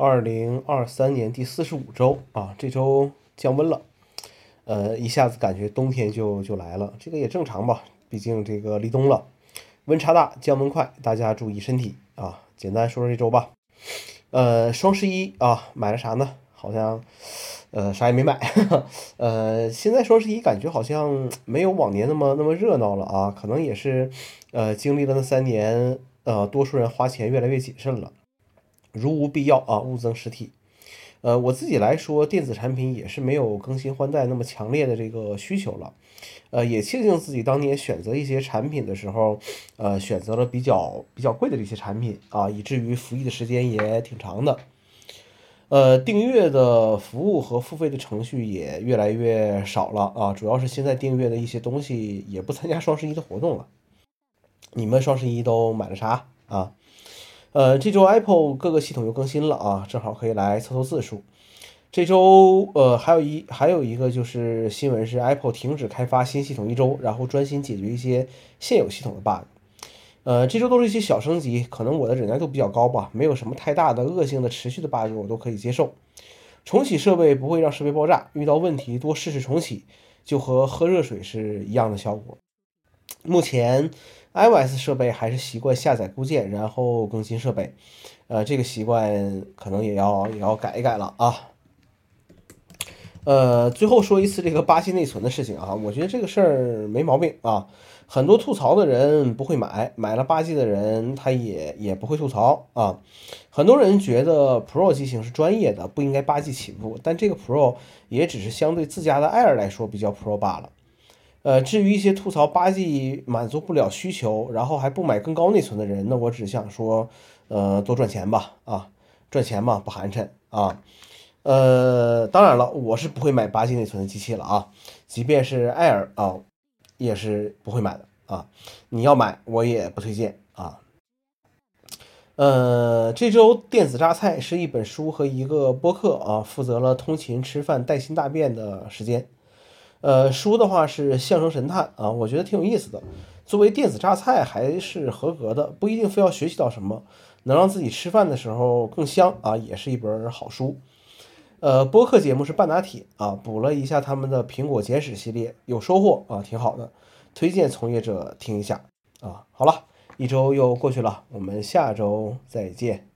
二零二三年第四十五周啊，这周降温了，呃，一下子感觉冬天就就来了，这个也正常吧，毕竟这个立冬了，温差大，降温快，大家注意身体啊。简单说说这周吧，呃，双十一啊，买了啥呢？好像呃啥也没买，呃，现在双十一感觉好像没有往年那么那么热闹了啊，可能也是呃经历了那三年，呃，多数人花钱越来越谨慎了。如无必要啊，勿增实体。呃，我自己来说，电子产品也是没有更新换代那么强烈的这个需求了。呃，也庆幸自己当年选择一些产品的时候，呃，选择了比较比较贵的这些产品啊，以至于服役的时间也挺长的。呃，订阅的服务和付费的程序也越来越少了啊，主要是现在订阅的一些东西也不参加双十一的活动了。你们双十一都买了啥啊？呃，这周 Apple 各个系统又更新了啊，正好可以来凑凑字数。这周呃，还有一还有一个就是新闻是 Apple 停止开发新系统一周，然后专心解决一些现有系统的 bug。呃，这周都是一些小升级，可能我的忍耐度比较高吧，没有什么太大的恶性的持续的 bug，我都可以接受。重启设备不会让设备爆炸，遇到问题多试试重启，就和喝热水是一样的效果。目前。iOS 设备还是习惯下载固件，然后更新设备，呃，这个习惯可能也要也要改一改了啊。呃，最后说一次这个八 G 内存的事情啊，我觉得这个事儿没毛病啊。很多吐槽的人不会买，买了八 G 的人他也也不会吐槽啊。很多人觉得 Pro 机型是专业的，不应该八 G 起步，但这个 Pro 也只是相对自家的 Air 来说比较 Pro 罢了。呃，至于一些吐槽八 G 满足不了需求，然后还不买更高内存的人，那我只想说，呃，多赚钱吧，啊，赚钱嘛，不寒碜啊。呃，当然了，我是不会买八 G 内存的机器了啊，即便是 Air 啊，也是不会买的啊。你要买，我也不推荐啊。呃，这周电子榨菜是一本书和一个播客啊，负责了通勤、吃饭、带薪大便的时间。呃，书的话是《相声神探》啊，我觉得挺有意思的。作为电子榨菜还是合格的，不一定非要学习到什么，能让自己吃饭的时候更香啊，也是一本好书。呃，播客节目是半打铁啊，补了一下他们的苹果简史系列，有收获啊，挺好的，推荐从业者听一下啊。好了，一周又过去了，我们下周再见。